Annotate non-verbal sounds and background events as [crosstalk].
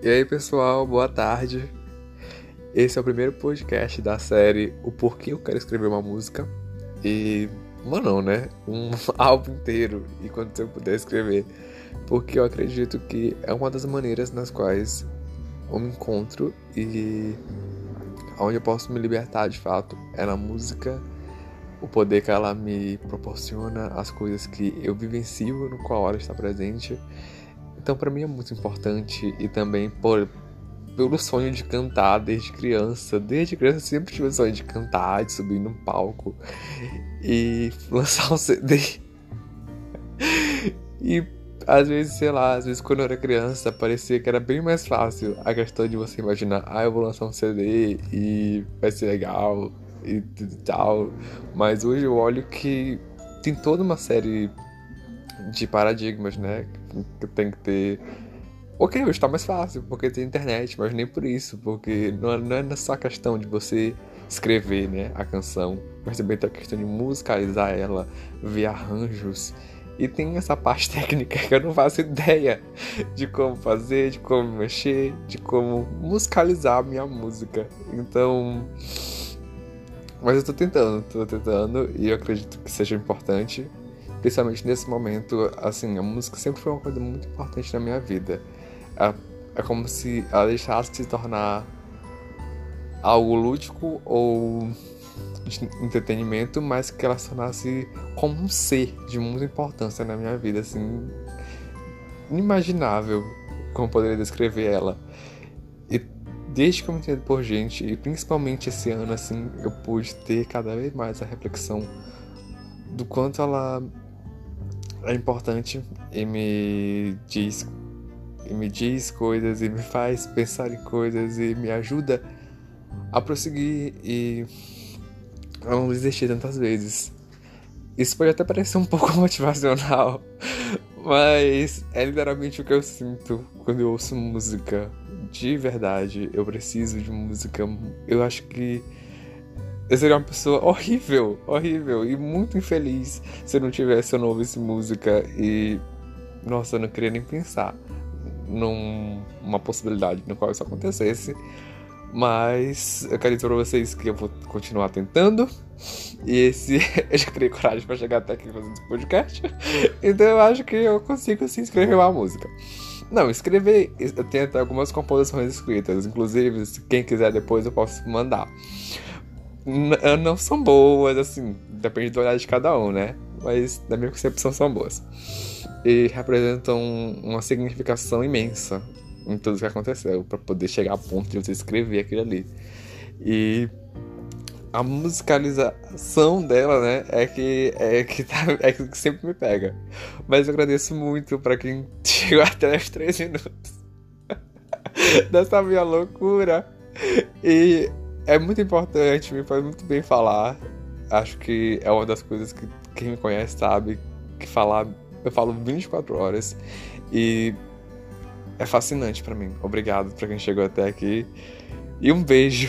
E aí, pessoal, boa tarde. Esse é o primeiro podcast da série O Porquê Eu Quero Escrever uma Música. E, mano, não, né? Um [laughs] álbum inteiro, e quando eu puder escrever. Porque eu acredito que é uma das maneiras nas quais eu me encontro e onde eu posso me libertar de fato é na música, o poder que ela me proporciona, as coisas que eu vivencio no qual ela está presente então, para mim é muito importante e também por pelo sonho de cantar desde criança. Desde criança sempre tive o sonho de cantar, de subir num palco e [laughs] lançar um CD. e às vezes, sei lá, às vezes quando eu era criança parecia que era bem mais fácil a questão de você imaginar, ah, eu vou lançar um CD e vai ser legal e tal. Mas hoje eu olho que tem toda uma série de paradigmas, né? Que tem que ter. Ok, hoje tá mais fácil, porque tem internet, mas nem por isso, porque não é, não é só questão de você escrever né, a canção, mas também tem a questão de musicalizar ela, ver arranjos. E tem essa parte [laughs] técnica que eu não faço ideia de como fazer, de como mexer, de como musicalizar a minha música. Então. Mas eu tô tentando, tô tentando e eu acredito que seja importante principalmente nesse momento, assim, a música sempre foi uma coisa muito importante na minha vida. É, é como se ela deixasse de se tornar algo lúdico ou de entretenimento, mas que ela se tornasse como um ser de muita importância na minha vida, assim, inimaginável como poderia descrever ela. E desde que eu me entendo por gente, e principalmente esse ano, assim, eu pude ter cada vez mais a reflexão do quanto ela é importante e me diz e me diz coisas e me faz pensar em coisas e me ajuda a prosseguir e a não desistir tantas vezes. Isso pode até parecer um [laughs] pouco motivacional, mas é literalmente o que eu sinto quando eu ouço música. De verdade, eu preciso de música. Eu acho que eu seria uma pessoa horrível, horrível e muito infeliz se eu não tivesse ou não ouvisse música e. Nossa, eu não queria nem pensar numa possibilidade no qual isso acontecesse. Mas eu quero dizer pra vocês que eu vou continuar tentando. E esse [laughs] eu já criei coragem para chegar até aqui fazendo esse podcast. Então eu acho que eu consigo sim escrever uma música. Não, escrever, eu tenho até algumas composições escritas. Inclusive, se quem quiser depois eu posso mandar. Não são boas, assim, depende do olhar de cada um, né? Mas, na minha concepção, são boas. E representam uma significação imensa em tudo que aconteceu, para poder chegar a ponto de você escrever aquilo ali. E a musicalização dela, né, é que é que, tá, [laughs] é que sempre me pega. Mas eu agradeço muito para quem [laughs] chegou até os três minutos [laughs] dessa minha loucura. E é muito importante, me faz muito bem falar. Acho que é uma das coisas que quem me conhece sabe que falar, eu falo 24 horas e é fascinante para mim. Obrigado para quem chegou até aqui e um beijo.